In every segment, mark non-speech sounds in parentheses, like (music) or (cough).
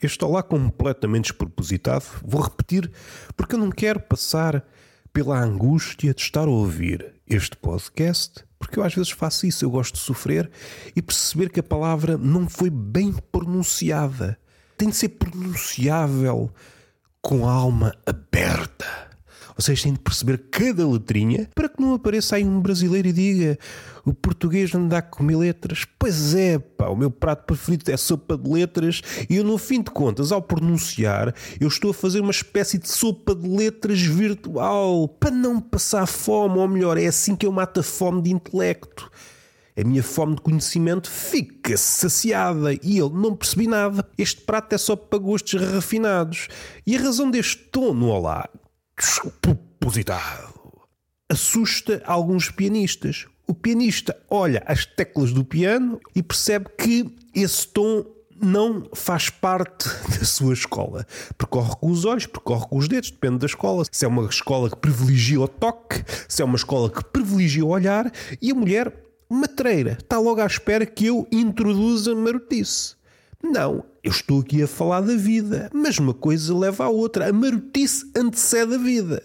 Olá! Este olá completamente despropositado vou repetir porque eu não quero passar pela angústia de estar a ouvir este podcast, porque eu às vezes faço isso, eu gosto de sofrer e perceber que a palavra não foi bem pronunciada. Tem de ser pronunciável com a alma aberta. Vocês têm de perceber cada letrinha para que não apareça aí um brasileiro e diga o português não dá comer letras. Pois é, pá, o meu prato preferido é sopa de letras e eu, no fim de contas, ao pronunciar, eu estou a fazer uma espécie de sopa de letras virtual para não passar fome, ou melhor, é assim que eu mato a fome de intelecto. A minha fome de conhecimento fica saciada e eu não percebi nada. Este prato é só para gostos refinados. E a razão deste tom no olá despropositado assusta alguns pianistas. O pianista olha as teclas do piano e percebe que esse tom não faz parte (laughs) da sua escola. Percorre com os olhos, percorre com os dedos, depende da escola. Se é uma escola que privilegia o toque, se é uma escola que privilegia o olhar, e a mulher, matreira, está logo à espera que eu introduza marotice. Não, eu estou aqui a falar da vida, mas uma coisa leva à outra. A marotice antecede a vida.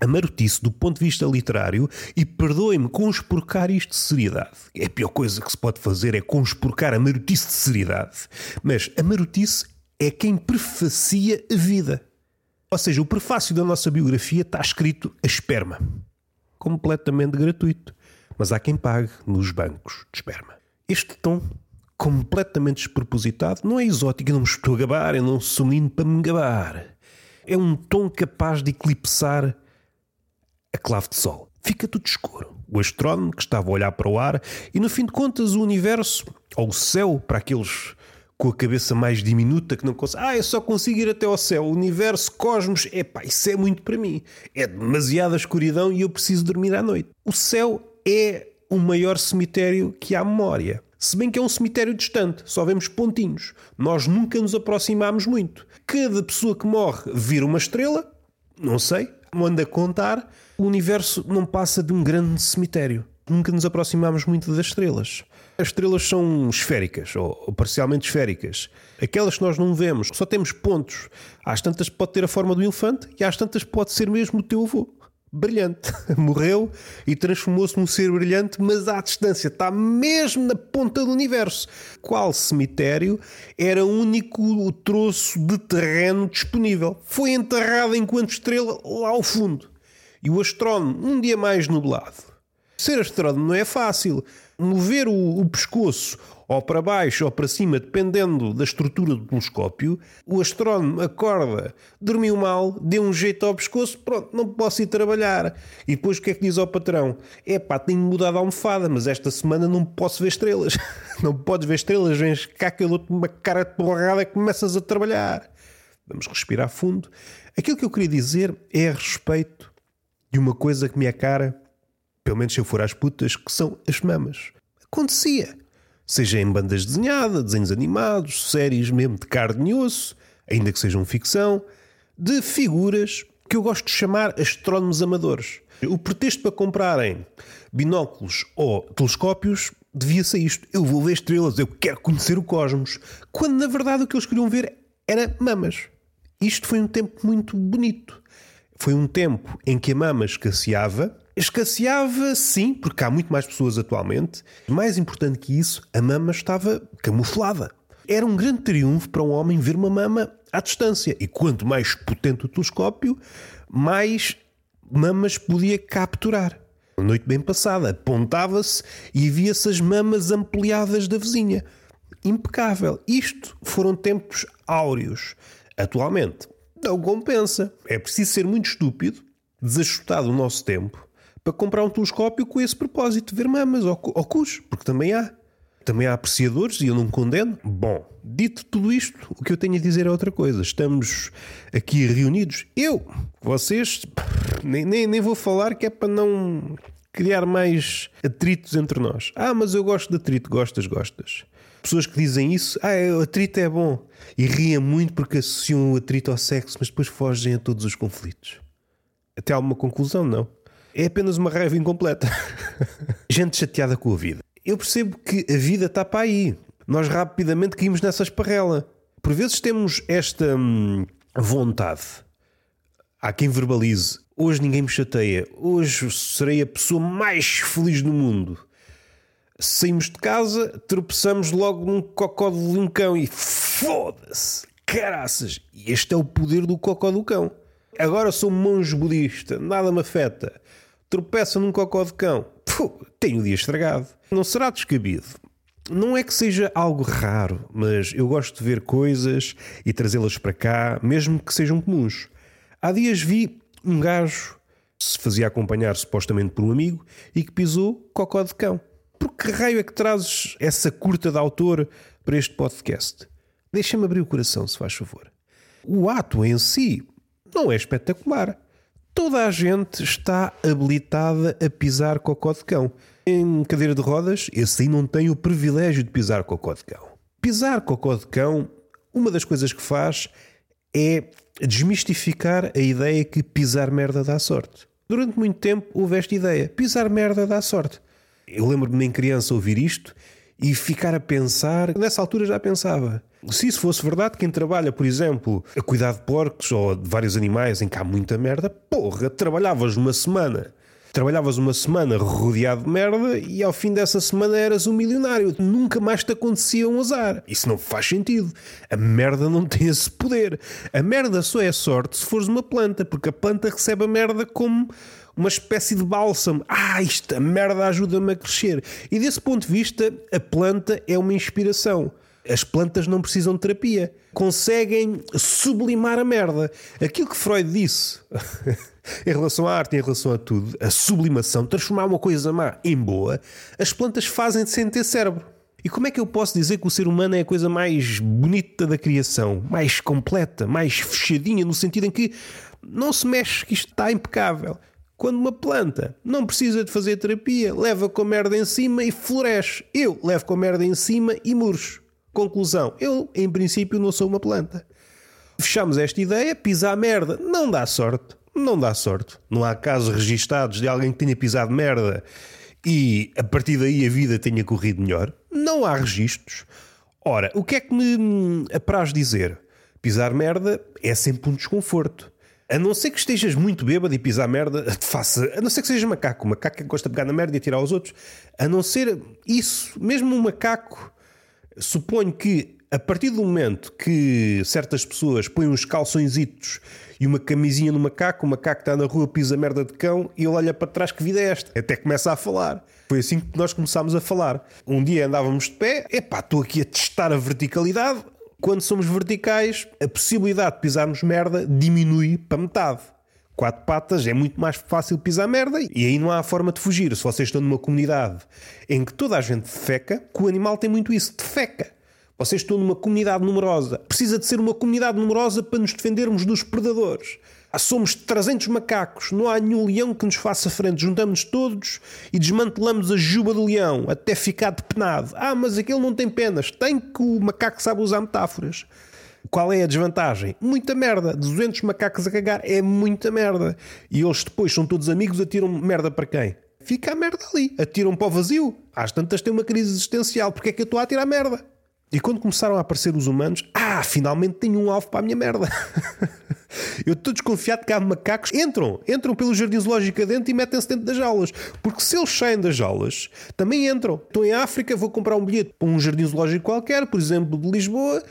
A marotice, do ponto de vista literário, e perdoem-me conspurcar isto de seriedade. É a pior coisa que se pode fazer é conspurcar a marotice de seriedade. Mas a marotice é quem prefacia a vida. Ou seja, o prefácio da nossa biografia está escrito a esperma. Completamente gratuito. Mas há quem pague nos bancos de esperma. Este tom completamente despropositado, não é exótico, eu não me estou a gabar, eu não sou menino para me gabar. É um tom capaz de eclipsar a clave de sol. Fica tudo escuro. O astrónomo que estava a olhar para o ar e, no fim de contas, o universo, ou o céu, para aqueles com a cabeça mais diminuta que não consegue. Ah, eu só consigo ir até ao céu. O universo, cosmos, epá, isso é muito para mim. É demasiada escuridão e eu preciso dormir à noite. O céu é o maior cemitério que há memória. Se bem que é um cemitério distante, só vemos pontinhos. Nós nunca nos aproximamos muito. Cada pessoa que morre vira uma estrela, não sei, anda a contar. O universo não passa de um grande cemitério. Nunca nos aproximamos muito das estrelas. As estrelas são esféricas, ou, parcialmente esféricas. Aquelas que nós não vemos, só temos pontos. Às tantas pode ter a forma do elefante e às tantas pode ser mesmo o teu avô brilhante. (laughs) Morreu e transformou-se num ser brilhante, mas à distância. Está mesmo na ponta do universo. Qual cemitério era o único troço de terreno disponível? Foi enterrado enquanto estrela lá ao fundo. E o astrónomo, um dia mais nublado. Ser astrónomo não é fácil. Mover o, o pescoço ou para baixo ou para cima, dependendo da estrutura do telescópio, o astrónomo acorda, dormiu mal, deu um jeito ao pescoço, pronto, não posso ir trabalhar. E depois o que é que diz ao patrão? É pá, tenho mudado a almofada, mas esta semana não posso ver estrelas. (laughs) Não podes ver estrelas, vens cá que eu dou-te uma cara de porrada e começas a trabalhar. Vamos respirar fundo. Aquilo que eu queria dizer é a respeito de uma coisa que me é cara, pelo menos se eu for às putas, que são as mamas. Acontecia seja em bandas desenhadas, desenhos animados, séries mesmo de carne e osso, ainda que sejam ficção, de figuras que eu gosto de chamar astrónomos amadores. O pretexto para comprarem binóculos ou telescópios devia ser isto. Eu vou ver estrelas, eu quero conhecer o cosmos. Quando na verdade o que eles queriam ver era mamas. Isto foi um tempo muito bonito. Foi um tempo em que a mama escasseava Escasseava, sim, porque há muito mais pessoas atualmente. Mais importante que isso, a mama estava camuflada. Era um grande triunfo para um homem ver uma mama à distância. E quanto mais potente o telescópio, mais mamas podia capturar. Uma noite bem passada, apontava-se e via-se as mamas ampliadas da vizinha. Impecável. Isto foram tempos áureos. Atualmente, não compensa. É preciso ser muito estúpido, desajustado o nosso tempo, para comprar um telescópio com esse propósito, ver mamas ou, ou cus, porque também há. Também há apreciadores e eu não condeno. Bom, dito tudo isto, o que eu tenho a dizer é outra coisa. Estamos aqui reunidos. Eu, vocês, nem, nem, nem vou falar que é para não criar mais atritos entre nós. Ah, mas eu gosto de atrito. Gostas, gostas. Pessoas que dizem isso, ah, o atrito é bom. E riem muito porque associam o atrito ao sexo, mas depois fogem a todos os conflitos. Até alguma conclusão, não? É apenas uma raiva incompleta. (laughs) Gente chateada com a vida. Eu percebo que a vida está para aí. nós rapidamente caímos nessa esparrela. Por vezes temos esta hum, vontade. Há quem verbalize: hoje ninguém me chateia, hoje serei a pessoa mais feliz do mundo. Saímos de casa, tropeçamos logo num cocó de cão e foda-se, caraças! Este é o poder do cocó do cão. Agora sou monge budista, nada me afeta. Tropeça num cocó de cão, Puh, tenho o dia estragado. Não será descabido. Não é que seja algo raro, mas eu gosto de ver coisas e trazê-las para cá, mesmo que sejam comuns. Há dias vi um gajo se fazia acompanhar supostamente por um amigo e que pisou cocó de cão. Por que raio é que trazes essa curta de autor para este podcast? Deixa-me abrir o coração, se faz favor. O ato em si não é espetacular. Toda a gente está habilitada a pisar cocó de cão. Em cadeira de rodas, esse aí não tem o privilégio de pisar cocó de cão. Pisar cocó de cão, uma das coisas que faz é desmistificar a ideia que pisar merda dá sorte. Durante muito tempo houve esta ideia: pisar merda dá sorte. Eu lembro-me em criança ouvir isto e ficar a pensar, nessa altura já pensava. Se isso fosse verdade, quem trabalha, por exemplo, a cuidar de porcos ou de vários animais em que há muita merda, porra, trabalhavas uma semana. Trabalhavas uma semana rodeado de merda e ao fim dessa semana eras um milionário. Nunca mais te acontecia um azar. Isso não faz sentido. A merda não tem esse poder. A merda só é sorte se fores uma planta, porque a planta recebe a merda como uma espécie de bálsamo. Ah, isto, a merda ajuda-me a crescer. E desse ponto de vista, a planta é uma inspiração. As plantas não precisam de terapia. Conseguem sublimar a merda. Aquilo que Freud disse (laughs) em relação à arte, em relação a tudo, a sublimação, transformar uma coisa má em boa, as plantas fazem sem ter cérebro. E como é que eu posso dizer que o ser humano é a coisa mais bonita da criação, mais completa, mais fechadinha, no sentido em que não se mexe, que isto está impecável? Quando uma planta não precisa de fazer terapia, leva com a merda em cima e floresce. Eu levo com a merda em cima e murcho. Conclusão: eu, em princípio, não sou uma planta. Fechamos esta ideia, pisar merda não dá sorte. Não dá sorte. Não há casos registados de alguém que tenha pisado merda e a partir daí a vida tenha corrido melhor. Não há registros. Ora, o que é que me apraz dizer? Pisar merda é sempre um desconforto. A não ser que estejas muito bêbado e pisar merda, te faça. A não ser que sejas macaco. Macaco que gosta de pegar na merda e atirar aos outros. A não ser isso, mesmo um macaco, suponho que a partir do momento que certas pessoas põem uns calçõezitos e uma camisinha no macaco, o macaco está na rua, pisa merda de cão e ele olha para trás, que vida é esta? Até começa a falar. Foi assim que nós começámos a falar. Um dia andávamos de pé, epá, estou aqui a testar a verticalidade, quando somos verticais, a possibilidade de pisarmos merda diminui para metade. Quatro patas é muito mais fácil pisar merda e aí não há forma de fugir. Se vocês estão numa comunidade em que toda a gente defeca, que o animal tem muito isso, defeca. Vocês estão numa comunidade numerosa. Precisa de ser uma comunidade numerosa para nos defendermos dos predadores. Ah, somos 300 macacos, não há nenhum leão que nos faça frente. Juntamos-nos todos e desmantelamos a juba do leão até ficar depenado. Ah, mas aquele não tem penas. Tem que o macaco sabe usar metáforas. Qual é a desvantagem? Muita merda. 200 macacos a cagar é muita merda. E eles depois são todos amigos, atiram merda para quem? Fica a merda ali. Atiram para o vazio. Às tantas têm uma crise existencial. Porque é que eu estou a atirar merda? E quando começaram a aparecer os humanos, ah, finalmente tenho um alvo para a minha merda. (laughs) Eu estou desconfiado que há macacos entram, entram pelo jardim zoológico adentro e metem-se dentro das jaulas. Porque se eles saem das jaulas, também entram. Estou em África, vou comprar um bilhete para um jardim zoológico qualquer, por exemplo, de Lisboa,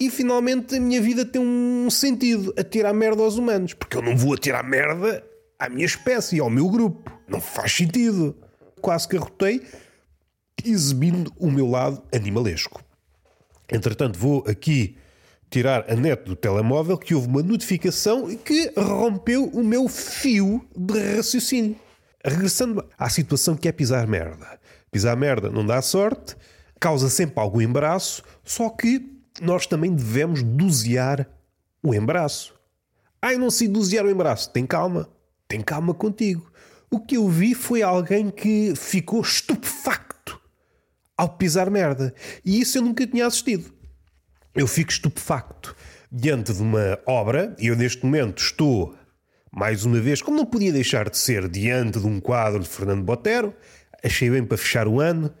e finalmente a minha vida tem um sentido: atirar merda aos humanos. Porque eu não vou atirar merda à minha espécie, ao meu grupo. Não faz sentido. Quase que arrotei, exibindo o meu lado animalesco. Entretanto, vou aqui tirar a net do telemóvel que houve uma notificação que rompeu o meu fio de raciocínio. Regressando à situação que é pisar merda. Pisar merda não dá sorte, causa sempre algum embaraço, só que nós também devemos dosear o embaraço. Ai, não sei dosear o embaraço. Tem calma. Tem calma contigo. O que eu vi foi alguém que ficou estupefacto ao pisar merda. E isso eu nunca tinha assistido. Eu fico estupefacto diante de uma obra, e eu neste momento estou, mais uma vez, como não podia deixar de ser, diante de um quadro de Fernando Botero, achei bem para fechar o ano,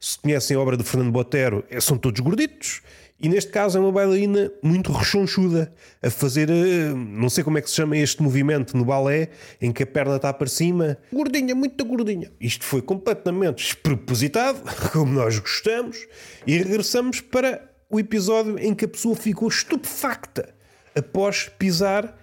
Se conhecem a obra de Fernando Botero, é, são todos gorditos. E neste caso é uma bailarina muito rechonchuda, a fazer, eh, não sei como é que se chama este movimento no balé, em que a perna está para cima. Gordinha, muito gordinha. Isto foi completamente despropositado, (laughs) como nós gostamos, e regressamos para o episódio em que a pessoa ficou estupefacta após pisar,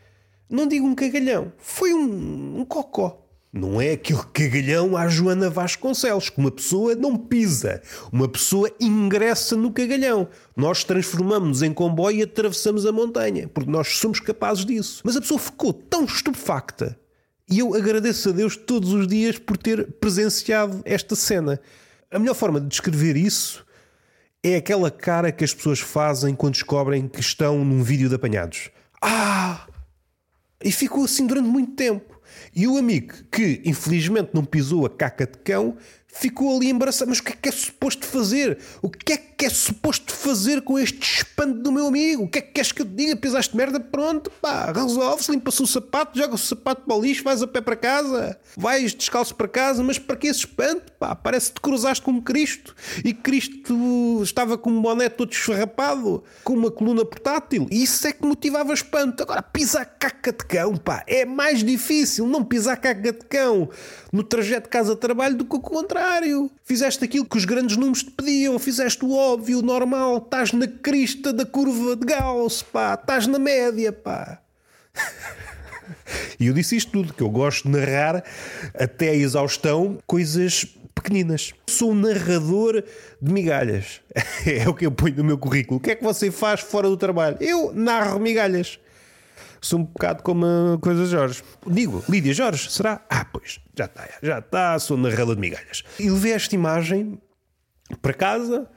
não digo um cagalhão, foi um, um cocó. Não é aquele cagalhão à Joana Vasconcelos, que uma pessoa não pisa, uma pessoa ingressa no cagalhão. Nós transformamos-nos em comboio e atravessamos a montanha, porque nós somos capazes disso. Mas a pessoa ficou tão estupefacta. E eu agradeço a Deus todos os dias por ter presenciado esta cena. A melhor forma de descrever isso é aquela cara que as pessoas fazem quando descobrem que estão num vídeo de apanhados. Ah! E ficou assim durante muito tempo. E o amigo que infelizmente não pisou a caca de cão ficou ali embaraçado. Mas o que é que é suposto fazer? O que é que é suposto fazer com este espanto do meu amigo? O que é que queres que eu te diga? Pisaste merda? Pronto, pá, resolve-se, limpa-se o sapato, joga o sapato para o lixo, vais a pé para casa, vais descalço para casa, mas para que esse espanto? Pá, parece que te cruzaste com Cristo e Cristo estava com um boné todo esfarrapado, com uma coluna portátil. E isso é que motivava espanto. Agora, pisar caca de cão, pá, é mais difícil não pisar caca de cão no trajeto casa-trabalho do que o contrário. Fizeste aquilo que os grandes números te pediam, fizeste o óbvio, o normal, estás na crista da curva de Gauss, pá, estás na média, pá. (laughs) E eu disse isto tudo, que eu gosto de narrar até a exaustão coisas pequeninas. Sou um narrador de migalhas. (laughs) É o que eu ponho no meu currículo. O que é que você faz fora do trabalho? Eu narro migalhas. Sou um bocado como a coisa Jorge. Digo, Lídia Jorge, será? Ah, pois, já está, já está, sou narrador de migalhas. E levei esta imagem para casa,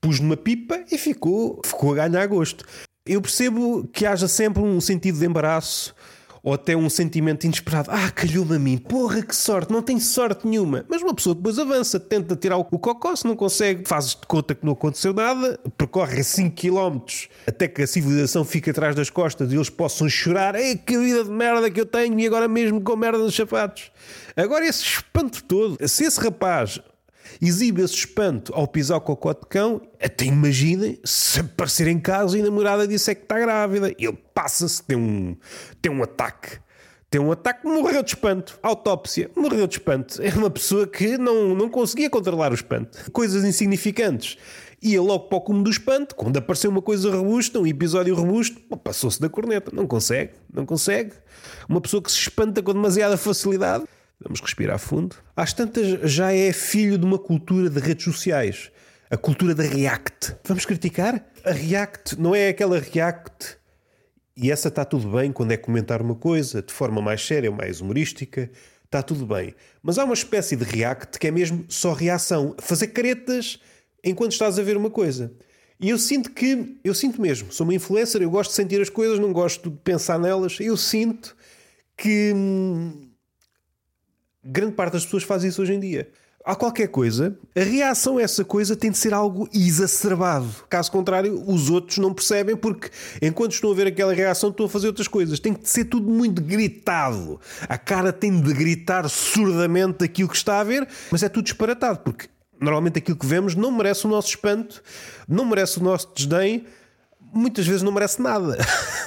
pus numa pipa e ficou, ficou a ganhar gosto. Eu percebo que haja sempre um sentido de embaraço ou até um sentimento inesperado. Ah, calhou-me a mim, porra, que sorte, não tem sorte nenhuma. Mas uma pessoa depois avança, tenta tirar o cocó, se não consegue, fazes de conta que não aconteceu nada, percorre 5 km até que a civilização fique atrás das costas e eles possam chorar. Ei, que vida de merda que eu tenho e agora mesmo com merda nos sapatos. Agora esse espanto todo, se esse rapaz exibe esse espanto ao pisar o cocó de cão, até imaginem se aparecer em casa e a namorada disse é que está grávida. Ele passa-se, tem um, tem um ataque. Tem um ataque, morreu de espanto. Autópsia, morreu de espanto. É uma pessoa que não, não conseguia controlar o espanto. Coisas insignificantes. Ia logo para o cume do espanto. Quando apareceu uma coisa robusta, um episódio robusto, passou-se da corneta. Não consegue, não consegue. Uma pessoa que se espanta com demasiada facilidade Vamos respirar fundo. Às tantas, já é filho de uma cultura de redes sociais. A cultura da React. Vamos criticar? A React não é aquela React. E essa está tudo bem quando é comentar uma coisa de forma mais séria ou mais humorística. Está tudo bem. Mas há uma espécie de React que é mesmo só reação. Fazer caretas enquanto estás a ver uma coisa. E eu sinto que, eu sinto mesmo, sou uma influencer, eu gosto de sentir as coisas, não gosto de pensar nelas. Eu sinto que hum, grande parte das pessoas faz isso hoje em dia. Há qualquer coisa, a reação a essa coisa tem de ser algo exacerbado. Caso contrário, os outros não percebem porque enquanto estão a ver aquela reação estão a fazer outras coisas. Tem de ser tudo muito gritado. A cara tem de gritar surdamente aquilo que está a ver, mas é tudo disparatado porque normalmente aquilo que vemos não merece o nosso espanto, não merece o nosso desdém, muitas vezes não merece nada.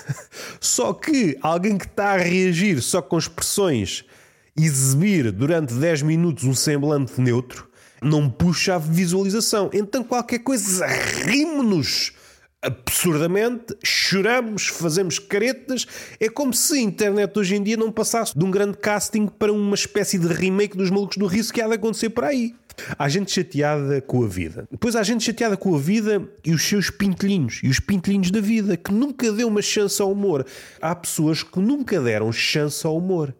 (laughs) só que alguém que está a reagir só com expressões exibir durante 10 minutos um semblante neutro não puxa a visualização. Então qualquer coisa rimo-nos absurdamente, choramos, fazemos caretas. É como se a internet hoje em dia não passasse de um grande casting para uma espécie de remake dos malucos do riso que há de acontecer por aí. Há gente chateada com a vida. Depois há gente chateada com a vida e os seus pintelhinhos. E os pintelhinhos da vida, que nunca deu uma chance ao humor. Há pessoas que nunca deram chance ao humor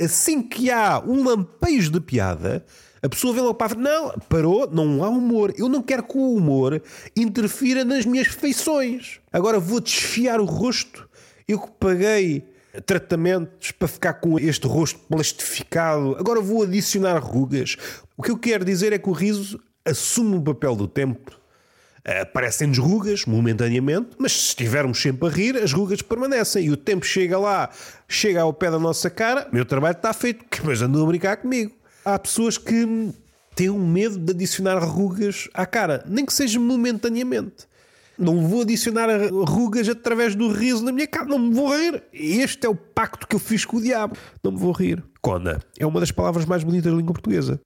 assim que há um lampejo de piada, a pessoa vê logo para não, parou, não há humor. Eu não quero que o humor interfira nas minhas feições. Agora vou desfiar o rosto. Eu que paguei tratamentos para ficar com este rosto plastificado, agora vou adicionar rugas. O que eu quero dizer é que o riso assume o papel do tempo aparecem-nos rugas momentaneamente, mas se estivermos sempre a rir, as rugas permanecem e o tempo chega lá, chega ao pé da nossa cara, meu trabalho está feito, (laughs) mas andam a brincar comigo. Há pessoas que tenho medo de adicionar rugas à cara, nem que seja momentaneamente. Não vou adicionar rugas através do riso na minha cara, não me vou rir. Este é o pacto que eu fiz com o diabo. Não me vou rir. Cona é uma das palavras mais bonitas da língua portuguesa.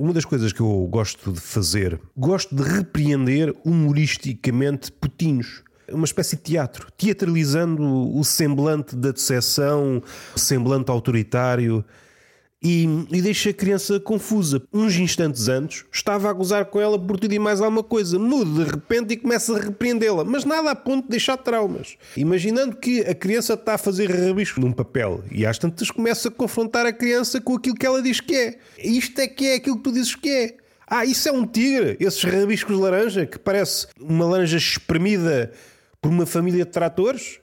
Uma das coisas que eu gosto de fazer, gosto de repreender humoristicamente putinhos uma espécie de teatro, teatralizando o semblante da decepção, o semblante autoritário. E, e, deixa a criança confusa. Uns instantes antes estava a gozar com ela por tudo e mais alguma coisa, muda de repente e começa a repreendê-la, mas nada a ponto de deixar traumas. Imaginando que a criança está a fazer rabisco num papel e às tantas começa a confrontar a criança com aquilo que ela diz que é. Isto é que é aquilo que tu dizes que é. Ah, isso é um tigre, esses rabiscos de laranja que parece uma laranja espremida por uma família de tratores?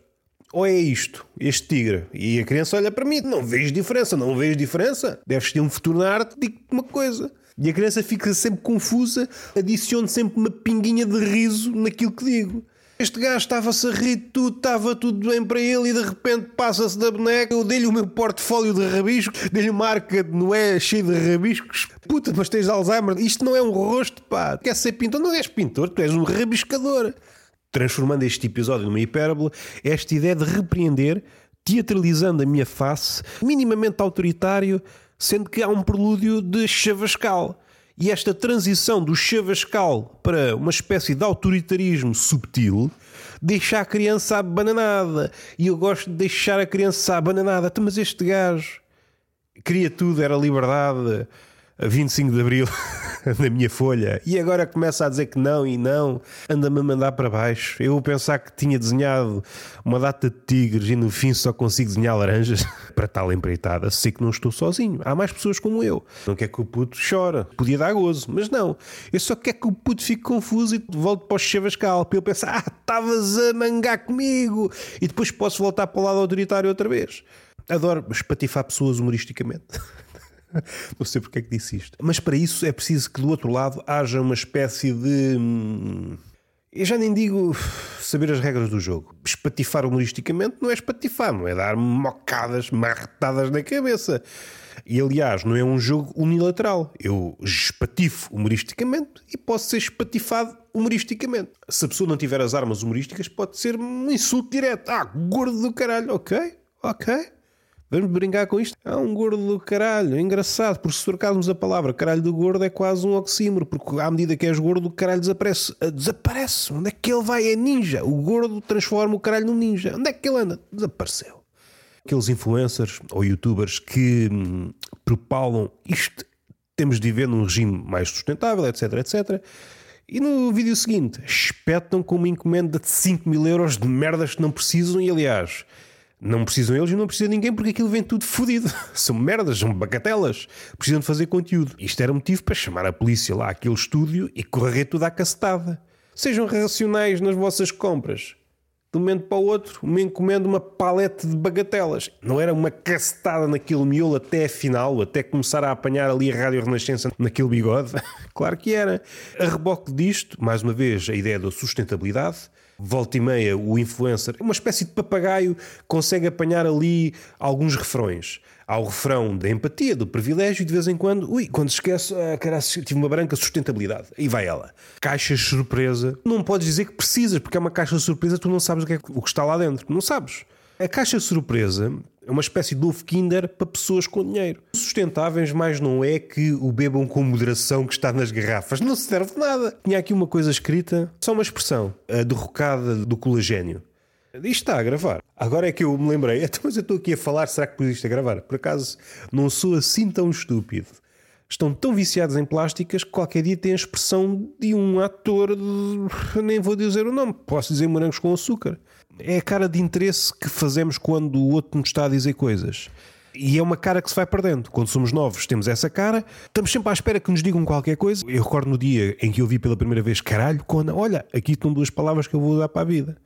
Ou é isto, este tigre? E a criança olha para mim, não vejo diferença, não vejo diferença. Deves ter um futuro na arte, digo-te uma coisa. E a criança fica sempre confusa, adiciona sempre uma pinguinha de riso naquilo que digo. Este gajo estava-se a rir tudo, estava tudo bem para ele e de repente passa-se da boneca. Eu dei-lhe o meu portfólio de rabiscos, dei-lhe uma marca de Noé cheia de rabiscos. Puta, mas tens Alzheimer. Isto não é um rosto, pá. Quer ser pintor? Não és pintor, tu és um rabiscador transformando este episódio numa hipérbole, esta ideia de repreender, teatralizando a minha face, minimamente autoritário, sendo que há um prelúdio de chavascal. E esta transição do chavascal para uma espécie de autoritarismo subtil deixa a criança abananada. E eu gosto de deixar a criança abananada. Mas este gajo queria tudo, era liberdade, a 25 de Abril (laughs) na minha folha e agora começa a dizer que não e não, anda-me a mandar para baixo. Eu vou pensar que tinha desenhado uma data de tigres e no fim só consigo desenhar laranjas (laughs) para tal empreitada. Sei que não estou sozinho, há mais pessoas como eu. Não quer que o puto chore, podia dar gozo, mas não. Eu só quero que o puto fique confuso e volte para o chavascal para eu pensar, ah, estavas a mangar comigo e depois posso voltar para o lado autoritário outra vez. Adoro espatifar pessoas humoristicamente. (laughs) (laughs) Não sei porque é que disse isto. Mas para isso é preciso que do outro lado haja uma espécie de. Hum, eu já nem digo saber as regras do jogo. Espatifar humoristicamente não é espatifar, não é dar mocadas, marretadas na cabeça. E aliás, não é um jogo unilateral. Eu espatifo humoristicamente e posso ser espatifado humoristicamente. Se a pessoa não tiver as armas humorísticas, pode ser um insulto direto. Ah, gordo do caralho. Ok, ok. Vamos brincar com isto? É um gordo do caralho, engraçado, porque se trocarmos a palavra caralho do gordo é quase um oxímoro, porque à medida que és gordo, o caralho desaparece. Ah, desaparece. Onde é que ele vai? É ninja. O gordo transforma o caralho num ninja. Onde é que ele anda? Desapareceu. Aqueles influencers ou youtubers que hum, propalam isto, temos de viver num regime mais sustentável, etc, etc. E no vídeo seguinte, espetam com uma encomenda de 5 mil euros de merdas que não precisam e, aliás, não precisam eles e não precisa ninguém porque aquilo vem tudo fodido. (laughs) São merdas, são bacatelas. Precisam de fazer conteúdo. Isto era motivo para chamar a polícia lá àquele estúdio e correr tudo à cacetada. Sejam racionais nas vossas compras. De um momento para o outro, me encomendo uma palete de bagatelas. Não era uma cacetada naquele miolo até a final, até começar a apanhar ali a Rádio Renascença naquele bigode? (laughs) claro que era. A reboque disto, mais uma vez, a ideia da sustentabilidade volta e meia, o influencer, uma espécie de papagaio, consegue apanhar ali alguns refrões. Há o refrão da empatia, do privilégio, e de vez em quando, ui, quando esquece, ah, caralho, tive uma branca sustentabilidade. E vai ela. Caixas surpresa. Não podes dizer que precisas, porque é uma caixa surpresa, tu não sabes o que, é, o que está lá dentro. Não sabes. A caixa surpresa é uma espécie de novo Kinder para pessoas com dinheiro. Sustentáveis, mais não é que o bebam com moderação que está nas garrafas. Não se serve de nada. Tinha aqui uma coisa escrita, só uma expressão, a derrocada do colagênio. Isto está a gravar. Agora é que eu me lembrei, (laughs) então, mas eu estou aqui a falar, será que pus isto a gravar? Por acaso, não sou assim tão estúpido. Estão tão viciados em plásticas que qualquer dia tem a expressão de um ator, de... (laughs) nem vou dizer o nome, posso dizer morangos com açúcar é a cara de interesse que fazemos quando o outro nos está a dizer coisas. E é uma cara que se vai perdendo. Quando somos novos, temos essa cara, estamos sempre à espera que nos digam qualquer coisa. Eu recordo no dia em que eu vi pela primeira vez, caralho, quando, olha, aqui estão duas palavras que eu vou usar para a vida.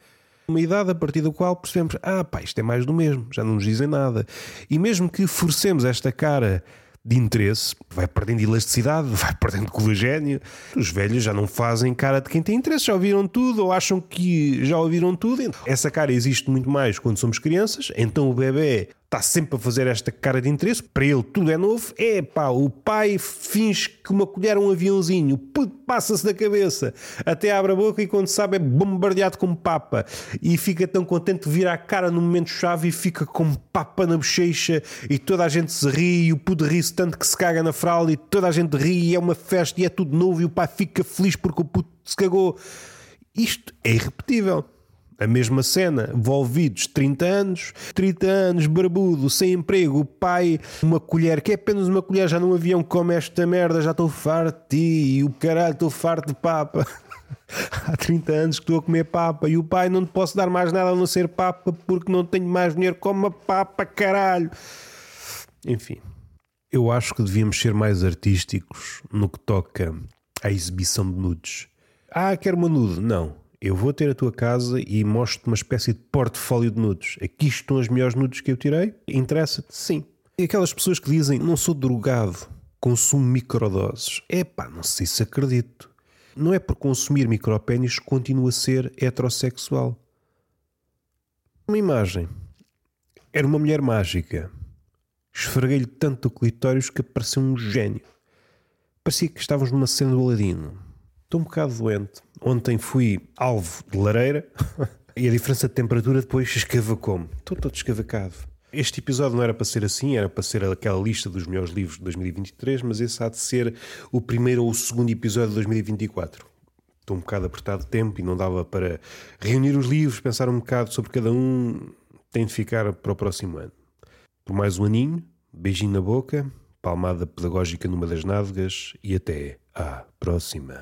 Uma idade a partir da qual percebemos, ah, pá, isto é mais do mesmo, já não nos dizem nada. E mesmo que forcemos esta cara de interesse, vai perdendo elasticidade, (laughs) vai perdendo colagênio. Os velhos já não fazem cara de quem tem interesse, já ouviram tudo ou acham que já ouviram tudo. Essa cara existe muito mais quando somos crianças, então o bebê está sempre a fazer esta cara de interesse, para ele tudo é novo. É pá, o pai finge que uma colher é um aviãozinho, passa-se da cabeça, até abre a boca e quando sabe é bombardeado com papa. E fica tão contente de virar a cara no momento-chave e fica com papa na bochecha e toda a gente se ri e o puto ri-se tanto que se caga na fralda e toda a gente ri e é uma festa e é tudo novo e o pai fica feliz porque o puto se cagou. Isto é irrepetível. A mesma cena, envolvidos 30 anos, 30 anos, barbudo, sem emprego, o pai, uma colher, que é apenas uma colher, já num avião come esta merda, já estou farto de ti, o caralho, estou farto de papa. (laughs) Há 30 anos que estou a comer papa e o pai não te posso dar mais nada a não ser papa porque não tenho mais dinheiro, como a papa, caralho. Enfim, eu acho que devíamos ser mais artísticos no que toca à exibição de nudes. Ah, quero uma nude. Não eu vou ter a tua casa e mostro-te uma espécie de portfólio de nudes. Aqui estão as melhores nudes que eu tirei. Interessa-te? Sim. E aquelas pessoas que dizem, não sou drogado, consumo microdoses. É pá, não sei se acredito. Não é por consumir micropénis que continua a ser heterossexual. Uma imagem. Era uma mulher mágica. Esfreguei-lhe tanto o clitóris que parecia um gênio. Parecia que estávamos numa cena do Aladino. Estou um bocado doente. Ontem fui alvo de lareira (laughs) e a diferença de temperatura depois escavacou-me. Estou todo escavacado. Este episódio não era para ser assim, era para ser aquela lista dos melhores livros de 2023, mas esse há de ser o primeiro ou o segundo episódio de 2024. Estou um bocado apertado de tempo e não dava para reunir os livros, pensar um bocado sobre cada um. Tem de ficar para o próximo ano. Por mais um aninho, beijinho na boca, palmada pedagógica numa das nádegas e até à próxima.